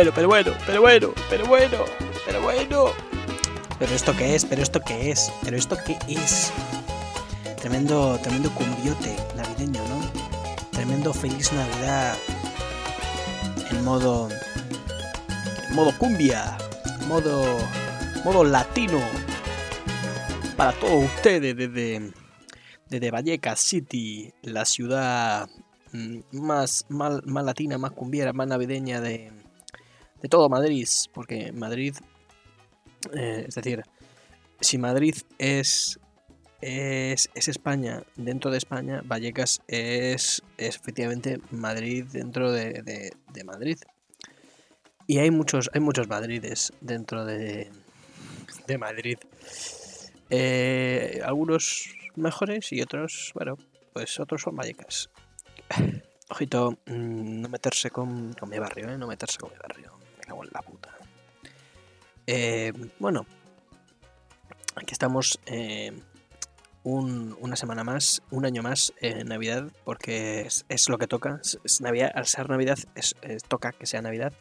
Bueno, pero bueno, pero bueno, pero bueno, pero bueno. Pero esto qué es, pero esto qué es, pero esto qué es. Tremendo, tremendo cumbiote navideño, ¿no? Tremendo feliz Navidad en modo, modo cumbia, modo, modo latino para todos ustedes desde, desde Vallecas City, la ciudad mm, más, más, más latina, más cumbiera, más navideña de, de todo Madrid, porque Madrid, eh, es decir, si Madrid es, es, es, España dentro de España, Vallecas es, es efectivamente Madrid dentro de, de, Madrid. Y hay muchos, hay muchos Madrides dentro de, de Madrid. Eh, algunos mejores y otros, bueno, pues otros son Vallecas. Ojito, mm, no meterse con, con mi barrio, ¿eh? No meterse con mi barrio la puta. Eh, bueno, aquí estamos eh, una semana más, un año más en Navidad, porque es, lo que toca. Navidad, al ser Navidad, es, toca que sea Navidad.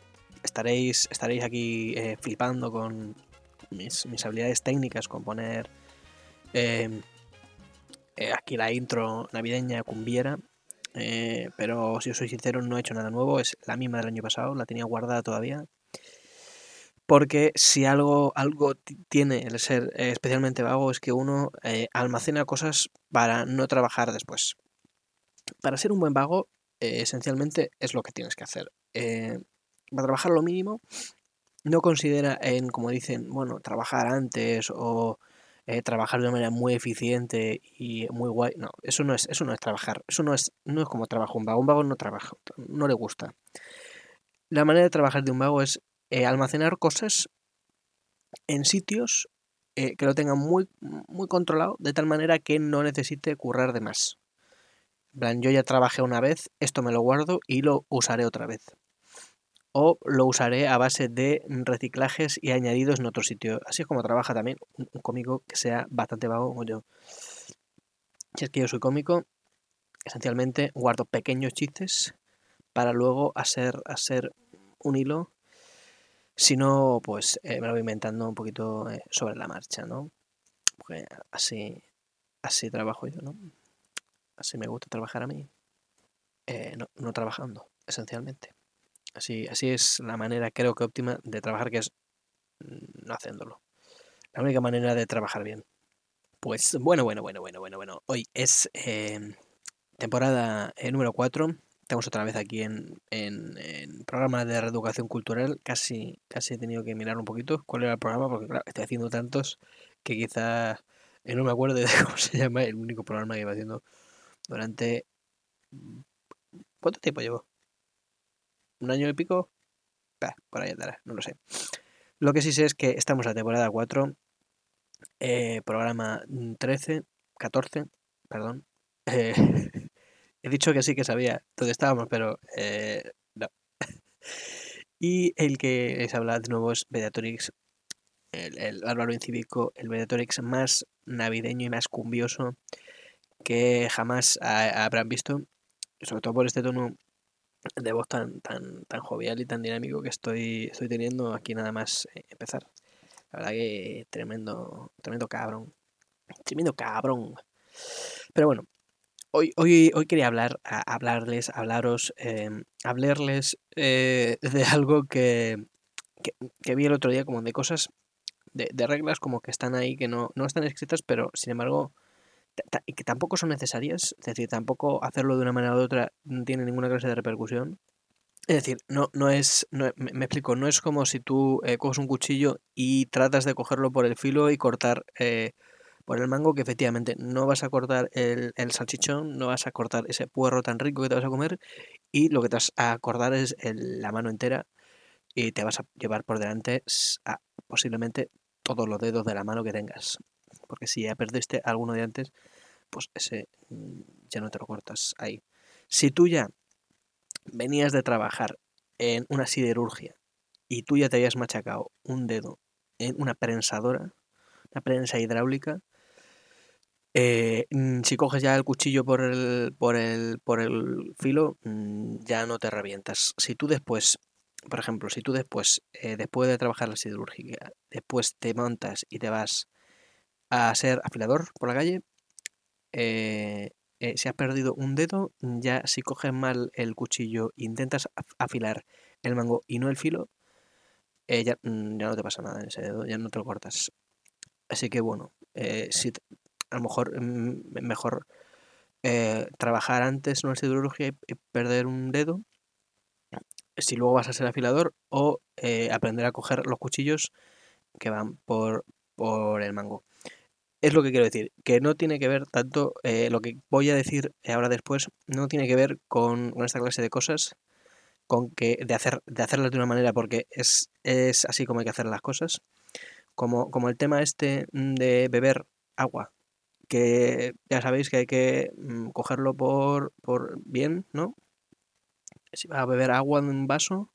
Estaréis, estaréis aquí eh, flipando con mis, habilidades técnicas, con poner aquí la intro navideña cumbiera. pero si os soy sincero, no he hecho nada nuevo, es la misma del año pasado, la tenía guardada todavía, porque si algo, algo tiene el ser eh, especialmente vago es que uno eh, almacena cosas para no trabajar después. Para ser un buen vago, eh, esencialmente es lo que tienes que hacer. para trabajar lo mínimo, no considera en, como dicen, bueno, trabajar antes o trabajar de una manera muy eficiente y muy guay. No, eso no es, eso no es trabajar. Eso no es, no es como trabajo un vago. Un vago no trabaja, no le gusta. La manera de trabajar de un vago es eh, almacenar cosas en sitios eh, que lo tengan muy, muy controlado, de tal manera que no necesite currar de más. plan, yo ya trabajé una vez, esto me lo guardo y lo usaré otra vez. O lo usaré a base de reciclajes y añadidos en otro sitio. Así es como trabaja también un cómico que sea bastante vago como yo. Si es que yo soy cómico, esencialmente guardo pequeños chistes para luego hacer, hacer un hilo si no, pues eh, me lo voy inventando un poquito eh, sobre la marcha, ¿no? Porque así, así trabajo yo, ¿no? Así me gusta trabajar a mí. Eh, no, trabajando, esencialmente. Así, así es la manera, creo que óptima, de trabajar, que es mm, no haciéndolo. La única manera de trabajar bien. Pues bueno, bueno, bueno, bueno, bueno, bueno. Hoy es temporada número 4 Estamos otra vez aquí en, en, programa de reeducación cultural. Casi, casi he tenido que mirar un poquito cuál era el programa, porque claro, estoy haciendo tantos que quizás eh, no me acuerdo de cómo se llama el único programa que iba haciendo durante... ¿Cuánto tiempo llevo? ¿Un año y pico? por ahí andará, no lo sé. Lo que sí sé es que estamos en la temporada 4, eh, programa 13, 14, perdón. Eh, He dicho que sí que sabía dónde estábamos, pero eh, no. y el que les habla de nuevo es Mediatorix, el, el árbaro incívico, el Mediatorix más navideño y más cumbioso que jamás habrán visto, sobre todo por este tono de voz tan, tan, tan jovial y tan dinámico que estoy, estoy teniendo aquí nada más eh, empezar. La verdad que tremendo, tremendo cabrón. Tremendo cabrón. Pero bueno, Hoy, hoy, hoy quería hablar, hablarles, hablaros, eh, hablarles eh, de algo que, que, vi el otro día, como de cosas, de, de, reglas como que están ahí, que no, no están escritas, pero sin embargo, que tampoco son necesarias, es decir, tampoco hacerlo de una manera u otra no tiene ninguna clase de repercusión. Es decir, no, no es, no, me, explico, no es como si tú eh, coges un cuchillo y tratas de cogerlo por el filo y cortar eh, por el mango que efectivamente no vas a cortar el, salchichón, no vas a cortar ese puerro tan rico que te vas a comer y lo que te vas a cortar es la mano entera y te vas a llevar por delante a, posiblemente todos los dedos de la mano que tengas. Porque si ya perdiste alguno de antes, pues ese mm, ya no te lo cortas ahí. Si tú ya venías de trabajar en una siderurgia y tú ya te habías machacado un dedo en una prensadora, una prensa hidráulica, eh, mm, si coges ya el cuchillo por el, por el, por el filo, mm, ya no te revientas. Si tú después por ejemplo, si tú después, eh, después de trabajar la siderúrgica, después te montas y te vas a ser afilador por la calle, eh, eh, si has perdido un dedo, ya si coges mal el cuchillo intentas afilar el mango y no el filo, ya, mm, ya, no te pasa nada en ese dedo, ya no te lo cortas. Así que bueno, si a lo mejor mm, mejor trabajar antes en una siderurgia y perder un dedo si luego vas a ser afilador o eh, aprender a coger los cuchillos que van por, por el mango. Es lo que quiero decir, que no tiene que ver tanto, eh, lo que voy a decir ahora después, no tiene que ver con, esta clase de cosas, con que de, hacer, de hacerlas de una manera, porque es, es así como hay que hacer las cosas, como, como el tema este de beber agua, que ya sabéis que hay que mm, cogerlo por, por bien, ¿no? si va a beber agua en un vaso,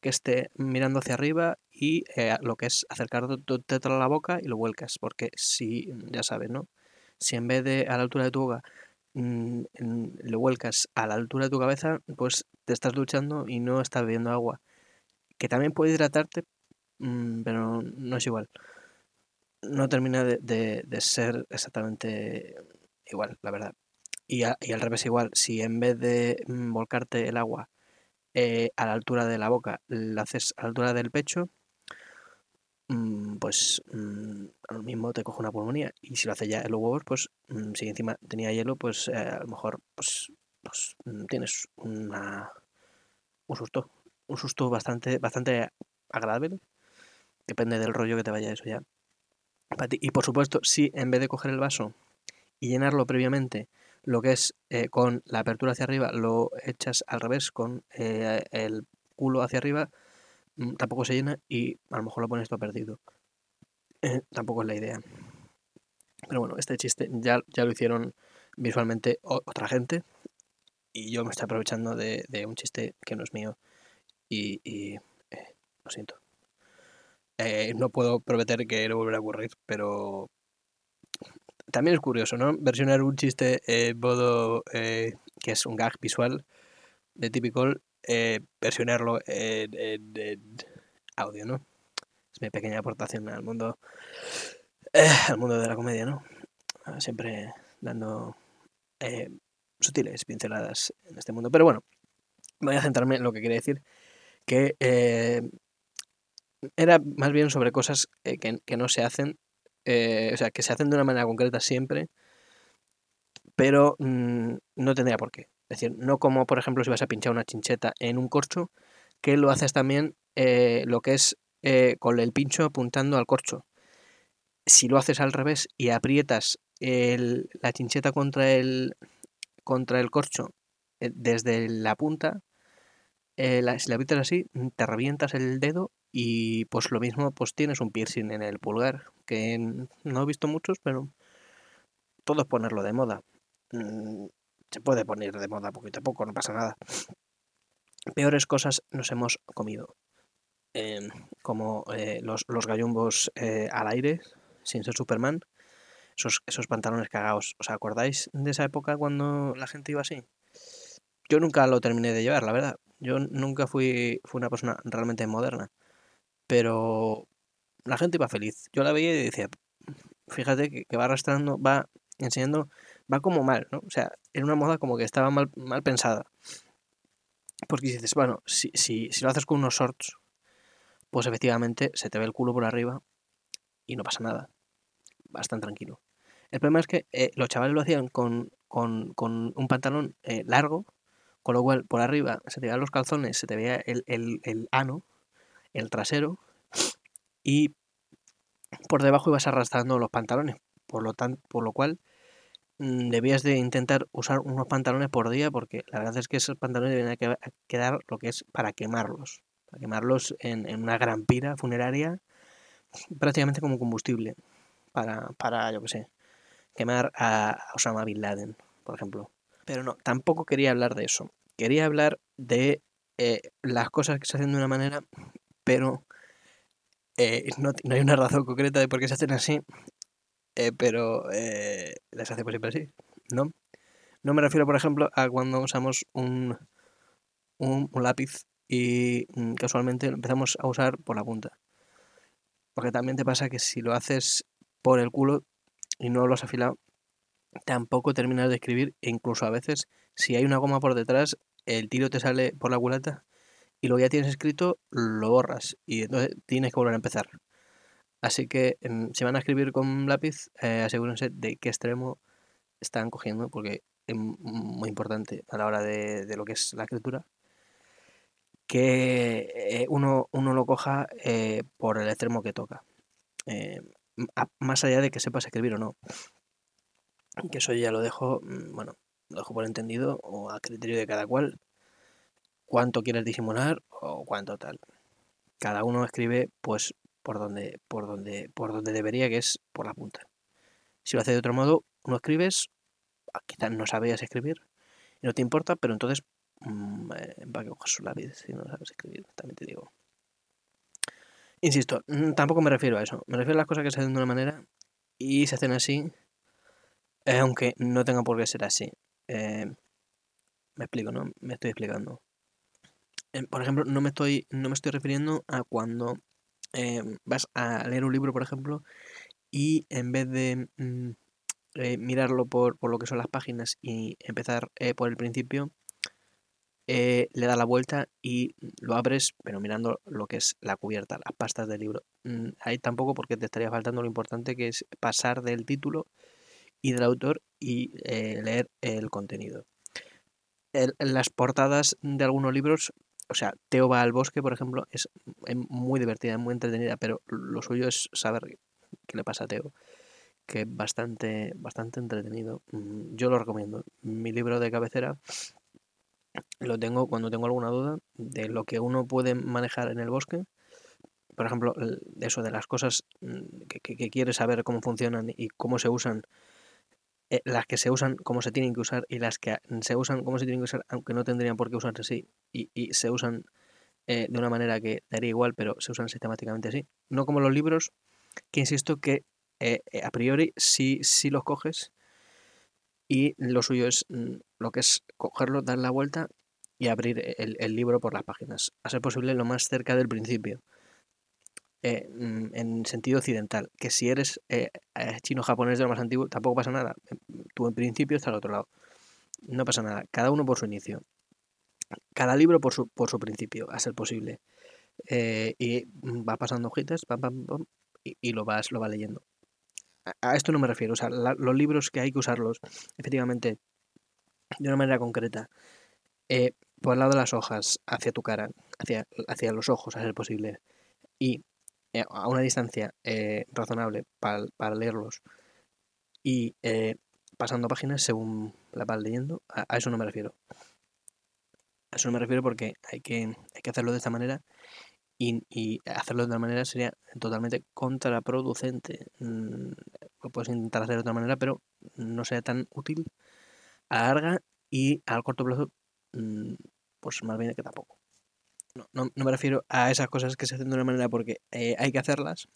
que esté mirando hacia arriba y eh, lo que es acercar tu a la boca y lo vuelcas, porque si, ya sabes, ¿no? Si en vez de a la altura de tu boca mm, lo vuelcas a la altura de tu cabeza, pues te estás duchando y no estás bebiendo agua. Que también puede hidratarte, mm, pero no es igual. No termina de, ser exactamente igual, la verdad. Y, al revés igual, si en vez de mm, volcarte el agua eh, a la altura de la boca, la haces a la altura del pecho, mm, pues mm, lo mismo te coge una pulmonía. Y si lo haces ya en los huevos, pues si encima tenía hielo, pues eh, a lo mejor pues, pues tienes una, un susto. Un susto bastante, bastante agradable. Depende del rollo que te vaya eso ya. Y por supuesto, si en vez de coger el vaso y llenarlo previamente lo que es eh, con la apertura hacia arriba lo echas al revés con eh, el culo hacia arriba mm, tampoco se llena y a lo mejor lo pones todo perdido. Eh, tampoco es la idea. Pero bueno este chiste ya, ya lo hicieron visualmente otra gente y yo me estoy aprovechando de, un chiste que no es mío y, lo siento no puedo prometer que no volverá a ocurrir pero también es curioso, ¿no? Versionar un chiste en modo eh, que es un gag visual de típico, eh, versionarlo en, audio, ¿no? Es mi pequeña aportación al mundo, eh, al mundo de la comedia, ¿no? Siempre dando sutiles pinceladas en este mundo. Pero bueno, voy a centrarme en lo que quería decir, que era más bien sobre cosas que, que no se hacen eh, o sea, que se hacen de una manera concreta siempre, pero mm, no tendría por qué. Es decir, no como, por ejemplo, si vas a pinchar una chincheta en un corcho, que lo haces también eh, lo que es eh, con el pincho apuntando al corcho. Si lo haces al revés y aprietas la chincheta contra el, contra el corcho desde la punta, si la aprietas así, te revientas el dedo y pues lo mismo, pues tienes un piercing en el pulgar, que no he visto muchos, pero todo es ponerlo de moda. Mm, se puede poner de moda poquito a poco, no pasa nada. Peores cosas nos hemos comido. Em, como eh, los, los, gallumbos eh, al aire, sin ser Superman. Esos, esos pantalones cagados. ¿Os acordáis de esa época cuando la gente iba así? Yo nunca lo terminé de llevar, la verdad. Yo nunca fui, fui una persona realmente moderna pero la gente iba feliz. Yo la veía y decía, fíjate que, va arrastrando, va enseñando, va como mal, ¿no? O sea, era una moda como que estaba mal, mal pensada. Porque dices, bueno, si, si, si lo haces con unos shorts, pues efectivamente se te ve el culo por arriba y no pasa nada. Vas tan tranquilo. El problema es que eh, los chavales lo hacían con, con, con un pantalón eh, largo, con lo cual por arriba se te veían los calzones, se te veía el, el, el ano, el trasero y por debajo ibas arrastrando los pantalones, por lo, tan, por lo cual mm, debías de intentar usar unos pantalones por día porque la verdad es que esos pantalones deben quedar lo que es para quemarlos, para quemarlos en, una gran pira funeraria prácticamente como combustible para, para yo que sé, quemar a Osama Bin Laden, por ejemplo. Pero no, tampoco quería hablar de eso. Quería hablar de eh, las cosas que se hacen de una manera pero eh, no, hay una razón concreta de por qué se hacen así, eh, pero eh, las hacemos siempre así, ¿no? No me refiero, por ejemplo, a cuando usamos un, un, lápiz y mm, casualmente lo empezamos a usar por la punta. Porque también te pasa que si lo haces por el culo y no lo has afilado, tampoco terminas de escribir e incluso a veces si hay una goma por detrás, el tiro te sale por la culata y lo que ya tienes escrito lo borras y entonces tienes que volver a empezar. Así que si van a escribir con lápiz, eh, asegúrense de qué extremo están cogiendo porque es muy importante a la hora de, lo que es la escritura que eh, uno, uno, lo coja eh, por el extremo que toca. más allá de que sepas escribir o no. Que eso ya lo dejo, mm, bueno, lo dejo por entendido o a criterio de cada cual. Cuánto quieres disimular o cuánto tal. Cada uno escribe pues por donde, por donde, por donde debería, que es por la punta. Si lo hace de otro modo, uno escribes, ah, quizás no sabías escribir y no te importa, pero entonces mmm, va a coger su lápiz si no sabes escribir, también te digo. Insisto, mm, tampoco me refiero a eso. Me refiero a las cosas que se hacen de una manera y se hacen así, eh, aunque no tengan por qué ser así. Eh, me explico, ¿no? Me estoy explicando. Por ejemplo, no me estoy, no me estoy refiriendo a cuando em, vas a leer un libro, por ejemplo, y en vez de mm, eh, mirarlo por, por, lo que son las páginas y empezar por el principio, le das la vuelta y lo abres, pero mirando lo que es la cubierta, las pastas del libro. Mm, ahí tampoco porque te estaría faltando lo importante que es pasar del título y del autor y eh, leer el contenido. En las portadas de algunos libros, o sea, Teo va al bosque, por ejemplo, es muy divertida, muy entretenida, pero lo suyo es saber qué le pasa a Teo, que es bastante, bastante entretenido. Mm, yo lo recomiendo. Mi libro de cabecera lo tengo cuando tengo alguna duda de lo que uno puede manejar en el bosque. Por ejemplo, eso de las cosas mm, que, que quiere saber cómo funcionan y cómo se usan eh, las que se usan como se tienen que usar y las que se usan como se tienen que usar, aunque no tendrían por qué usarse así, y, se usan eh, de una manera que daría igual, pero se usan sistemáticamente así. No como los libros, que insisto que eh, a priori sí, sí los coges y lo suyo es mm, lo que es cogerlo, dar la vuelta y abrir el, el libro por las páginas, a ser posible lo más cerca del principio. Eh, mm, en sentido occidental, que si eres eh, eh, chino-japonés de lo más antiguo, tampoco pasa nada. Tú en principio está al otro lado. No pasa nada, cada uno por su inicio. Cada libro por su, por su principio, a ser posible. y va pasando hojitas, y, lo vas, lo va leyendo. A, esto no me refiero. O sea, los libros que hay que usarlos, efectivamente, de una manera concreta. por el lado de las hojas, hacia tu cara, hacia, hacia los ojos, a ser posible. Y a una distancia eh, razonable para, leerlos y eh, pasando páginas según la vas leyendo, a, eso no me refiero. A eso no me refiero porque hay que, hay que hacerlo de esta manera y, hacerlo de otra manera sería totalmente contraproducente. Mm, lo puedes intentar hacer de otra manera, pero no sea tan útil a larga y al corto plazo, mm, pues más bien que tampoco no, no, me refiero a esas cosas que se hacen de una manera porque eh, hay que hacerlas.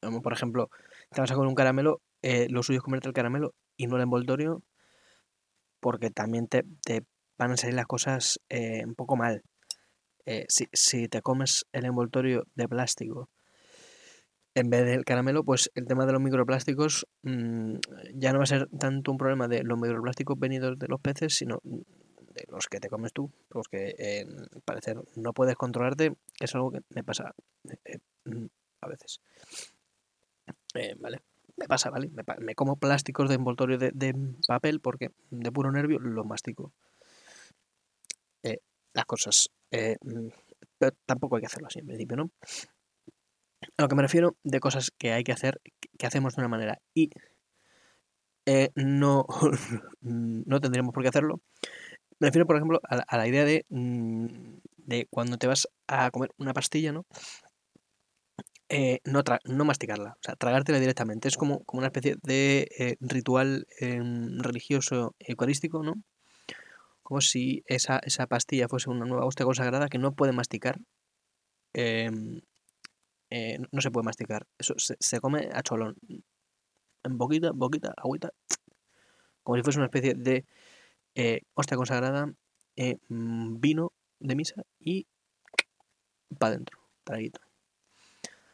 Como por ejemplo, te vas a comer un caramelo, eh, lo suyo es comerte el caramelo y no el envoltorio, porque también te, van a salir las cosas eh, un poco mal. Si, si, te comes el envoltorio de plástico en vez del caramelo, pues el tema de los microplásticos mm, ya no va a ser tanto un problema de los microplásticos venidos de los peces, sino de los que te comes tú, los que eh, parecer no puedes controlarte, es algo que me pasa eh, mm, a veces. Eh, vale, me pasa, ¿vale? Me, como plásticos de envoltorio de, papel porque de puro nervio lo mastico. las cosas. Mm, pero tampoco hay que hacerlo así en principio, ¿no? A lo que me refiero de cosas que hay que hacer, que hacemos de una manera y no, no tendríamos por qué hacerlo, me refiero, por ejemplo, a, la idea mm, de, cuando te vas a comer una pastilla, ¿no? Eh, no, no masticarla, o sea, tragártela directamente. Es como, como una especie de eh, ritual em, religioso eucarístico, ¿no? Como si esa, esa pastilla fuese una nueva hostia consagrada que no puede masticar. Em, eh, no se puede masticar. Eso se, se, come a cholón. En boquita, boquita, agüita. Como si fuese una especie de eh, hostia consagrada, eh, mm, vino de misa y para adentro, traguito.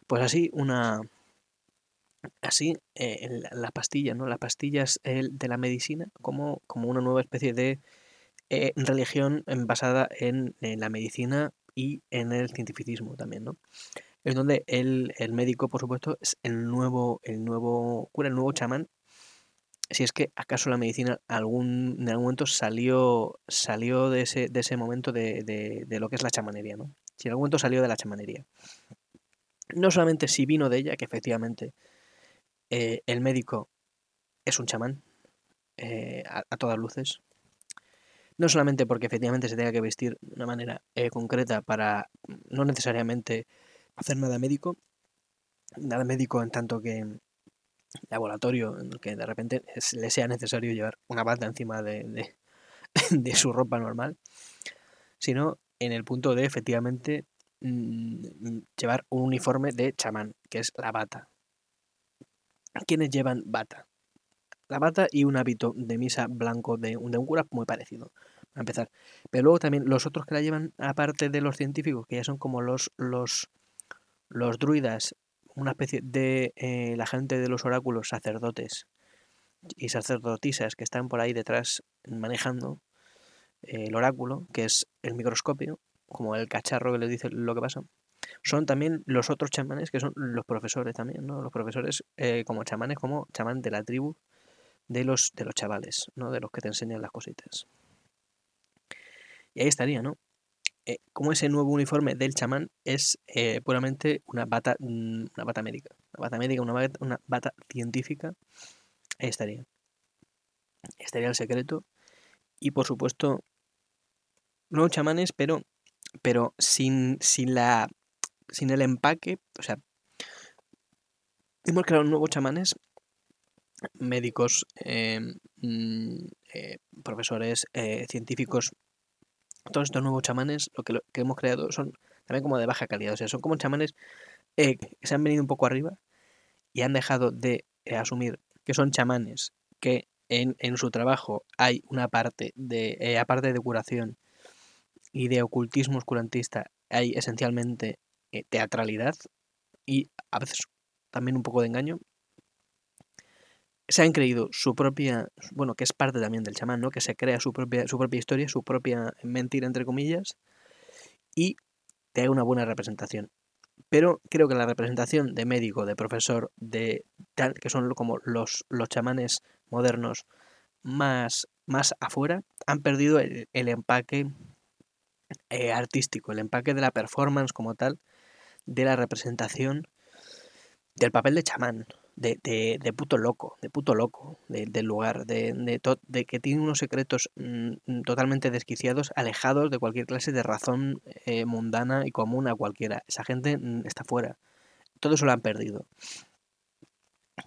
Pues así, una. Así, eh, las pastillas, ¿no? Las pastillas de la medicina como, como una nueva especie de religión basada en, en, la medicina y en el cientificismo también, ¿no? Es donde el, el médico, por supuesto, es el nuevo, el nuevo cura, el nuevo chamán si es que acaso la medicina algún, en algún momento salió, salió de, ese, de ese momento de, de, lo que es la chamanería, ¿no? Si en algún momento salió de la chamanería. No solamente si vino de ella, que efectivamente eh, el médico es un chamán, eh, a, todas luces. No solamente porque efectivamente se tenga que vestir de una manera eh, concreta para no necesariamente hacer nada médico, nada médico en tanto que laboratorio en el que de repente le sea necesario llevar una bata encima de, de, su ropa normal, sino en el punto de efectivamente mm, llevar un uniforme de chamán, que es la bata. ¿Quiénes llevan bata? La bata y un hábito de misa blanco de, de un cura muy parecido, a empezar. Pero luego también los otros que la llevan, aparte de los científicos, que ya son como los, los, los druidas una especie de eh, la gente de los oráculos, sacerdotes y sacerdotisas que están por ahí detrás manejando eh, el oráculo, que es el microscopio, como el cacharro que les dice lo que pasa. Son también los otros chamanes, que son los profesores también, ¿no? Los profesores eh, como chamanes, como chamán de la tribu de los, de los chavales, ¿no? De los que te enseñan las cositas. Y ahí estaría, ¿no? Eh, como ese nuevo uniforme del chamán es eh, puramente una bata, mm, una bata médica. Una bata médica, una bata, científica. Ahí estaría. Estaría el secreto. Y por supuesto, nuevos chamanes, pero, pero sin, sin, la, sin el empaque. O sea, hemos creado nuevos chamanes médicos, eh, mm, profesores, científicos todos estos nuevos chamanes, lo que, hemos creado, son también como de baja calidad. O sea, son como chamanes eh, que se han venido un poco arriba y han dejado de eh, asumir que son chamanes, que en, su trabajo hay una parte de, eh, aparte de curación y de ocultismo oscurantista, hay esencialmente teatralidad y a veces también un poco de engaño se han creído su propia, bueno, que es parte también del chamán, ¿no? Que se crea su propia, su propia historia, su propia mentira, entre comillas, y te haga una buena representación. Pero creo que la representación de médico, de profesor, de que son como los, los chamanes modernos más, más afuera, han perdido el, empaque eh, artístico, el empaque de la performance como tal, de la representación del papel de chamán de, de, de, puto loco, de puto loco del lugar, de, de, que tiene unos secretos mm, mm, totalmente desquiciados, alejados de cualquier clase de razón eh, mundana y común a cualquiera. Esa gente mm, está fuera. Todo eso lo han perdido.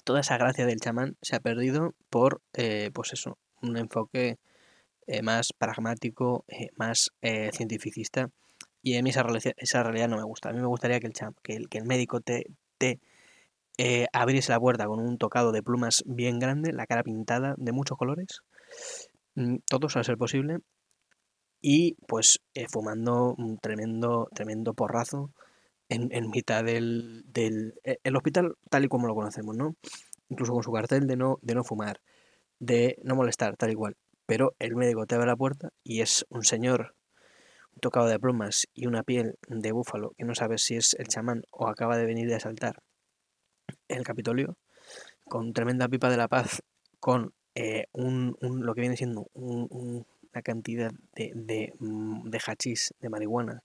Toda esa gracia del chamán se ha perdido por, eh, pues eso, un enfoque eh, más pragmático, más cientificista. Y a mí esa, esa realidad no me gusta. A mí me gustaría que el, cham, que el, que el médico te eh, abrirse la puerta con un tocado de plumas bien grande, la cara pintada de muchos colores, mm, todos a ser posible, y pues eh, fumando un tremendo, tremendo porrazo en, en mitad del, del eh, el hospital tal y como lo conocemos, ¿no? Incluso con su cartel de no, de no fumar, de no molestar, tal y cual. Pero el médico te abre la puerta y es un señor un tocado de plumas y una piel de búfalo que no sabes si es el chamán o acaba de venir de asaltar el Capitolio, con tremenda pipa de la paz, con eh, un, lo que viene siendo una cantidad de, de, mm, de hachís, de marihuana,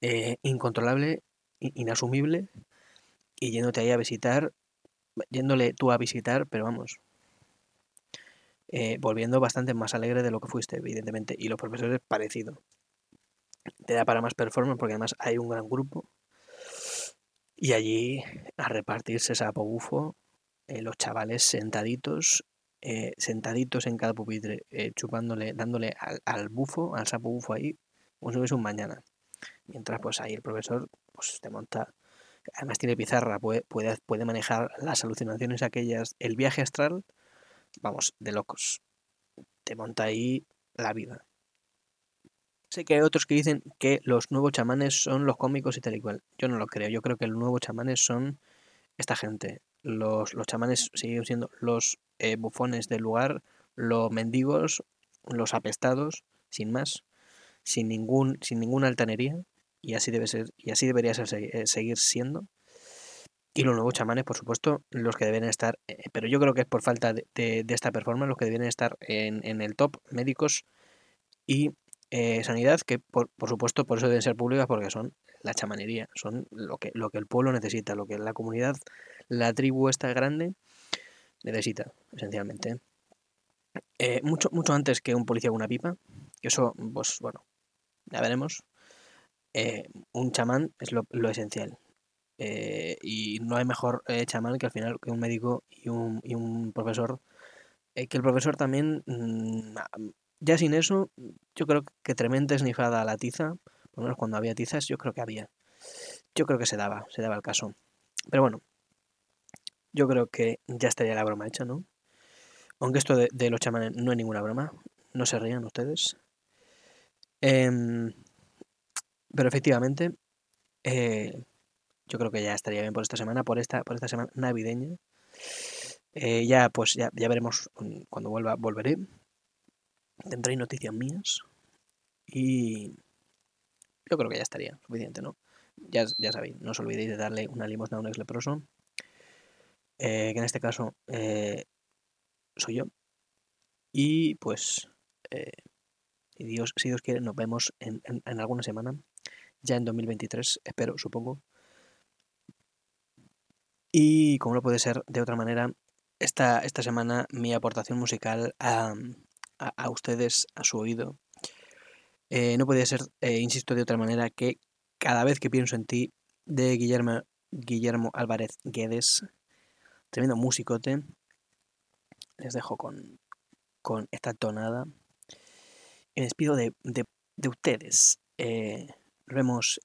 eh, incontrolable, inasumible, y yéndote ahí a visitar, yéndole tú a visitar, pero vamos, eh, volviendo bastante más alegre de lo que fuiste, evidentemente, y los profesores parecido. Te da para más performance porque además hay un gran grupo y allí a repartirse sapo bufo, eh, los chavales sentaditos, eh, sentaditos en cada pupitre, eh, chupándole, dándole al, bufo, al sapo bufo ahí, si fuese un mañana. Mientras pues ahí el profesor pues te monta, además tiene pizarra, puede, puede, puede manejar las alucinaciones aquellas, el viaje astral, vamos, de locos. Te monta ahí la vida. Sé que hay otros que dicen que los nuevos chamanes son los cómicos y tal y cual. Yo no lo creo. Yo creo que los nuevos chamanes son esta gente. Los, los chamanes siguen siendo los eh, bufones del lugar, los mendigos, los apestados, sin más, sin ningún, sin ninguna altanería. Y así debe ser, y así debería eh, seguir siendo. Y los nuevos chamanes, por supuesto, los que deben estar, eh, pero yo creo que es por falta de, de, esta performance, los que deben estar en, en el top, médicos y eh, sanidad, que por, por, supuesto por eso deben ser públicas, porque son la chamanería, son lo que, lo que el pueblo necesita, lo que la comunidad, la tribu esta grande necesita, esencialmente. Eh, mucho, mucho antes que un policía con una pipa, eso, pues bueno, ya veremos. Eh, un chamán es lo, lo esencial. Y no hay mejor chamán que al final que un médico y un, y un profesor. Que el profesor también, mmm, ya sin eso, yo creo que tremenda esnifada a la tiza, por lo menos cuando había tizas, yo creo que había. Yo creo que se daba, se daba el caso. Pero bueno, yo creo que ya estaría la broma hecha, ¿no? Aunque esto de, los chamanes no es ninguna broma, no se rían ustedes. Eh, pero efectivamente, eh, yo creo que ya estaría bien por esta semana, por esta, por esta semana navideña. Eh, ya, pues ya, ya veremos cuando vuelva, volveré. Tendré noticias mías. Y yo creo que ya estaría suficiente, ¿no? Ya, ya sabéis, no os olvidéis de darle una limosna a un ex leproso. Eh, que en este caso eh, soy yo. Y pues, eh, si, Dios, si Dios quiere, nos vemos en, en, en alguna semana. Ya en 2023, espero, supongo. Y como no puede ser de otra manera, esta, esta semana mi aportación musical a, a, a ustedes, a su oído, eh, no podía ser, eh, insisto, de otra manera que cada vez que pienso en ti, de Guillermo, Guillermo Álvarez Guedes, tremendo musicote. Les dejo con, con esta tonada. Me despido de, de, de ustedes. Eh, nos vemos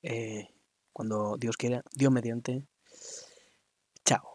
cuando Dios quiera, Dios mediante. Chao.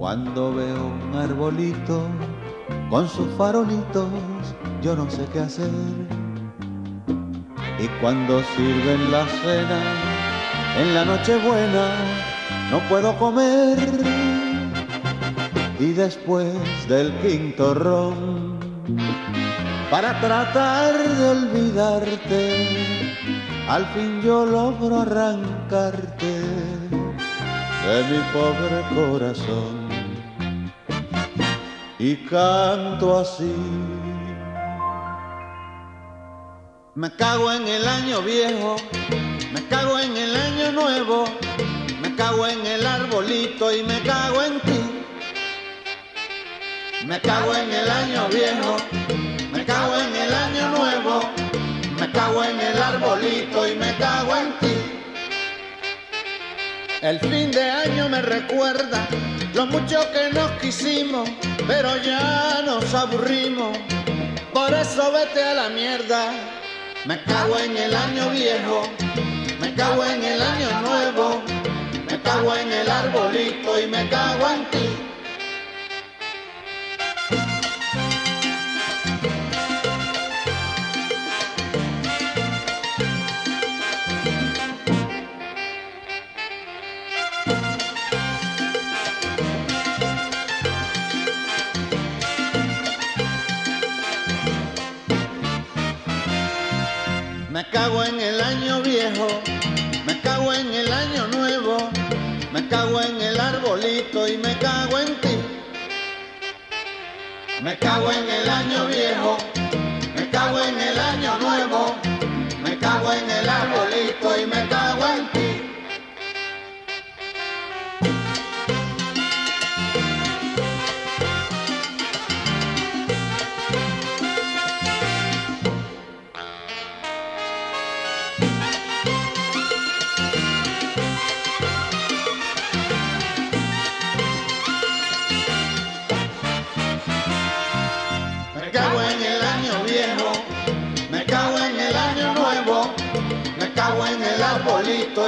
cuando veo un arbolito con sus farolitos, yo no sé qué hacer. Y cuando sirven la cena en la noche buena, no puedo comer. Y después del quinto ron, para tratar de olvidarte, al fin yo logro arrancarte de mi pobre corazón y canto así. Me cago en el año viejo, me cago en el año nuevo, me cago en el arbolito y me cago en ti. Me cago en el año viejo, me cago en el año nuevo, me cago en el arbolito y me cago en ti. El fin de año me recuerda lo mucho que nos quisimos, pero ya nos aburrimos. Por eso vete a la mierda. Me cago en el año viejo, me cago en el año nuevo, me cago en el arbolito y me cago en ti. Y me cago en ti. Me cago en el año viejo, me cago en el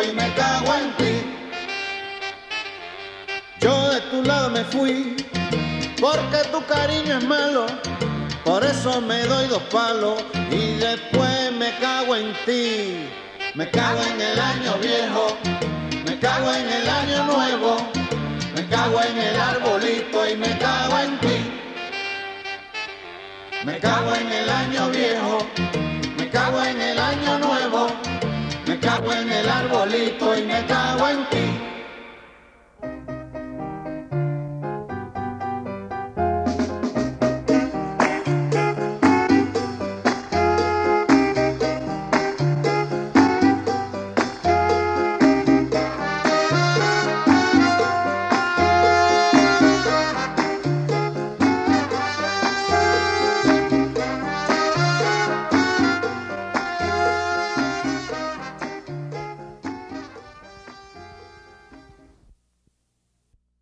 y me cago en ti. Yo de tu lado me fui, porque tu cariño es malo, por eso me doy dos palos y después me cago en ti. Me cago en el año viejo, me cago en el año nuevo, me cago en el arbolito y me cago en ti. Me cago en el año viejo, me cago en el año nuevo, cago en el arbolito y me cago en ti.